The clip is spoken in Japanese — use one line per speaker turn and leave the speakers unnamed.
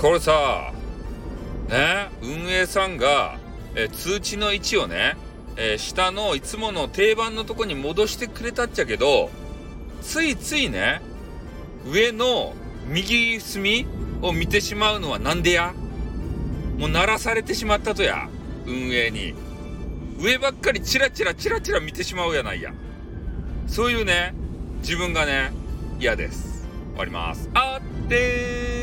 これさ、ね、運営さんが、え通知の位置をね、え、下のいつもの定番のとこに戻してくれたっちゃけど、ついついね、上の右隅を見てしまうのはなんでや？もう鳴らされてしまったとや、運営に。上ばっかりチラチラチラチラ見てしまうやないや。そういうね、自分がね、嫌です。終わります。あって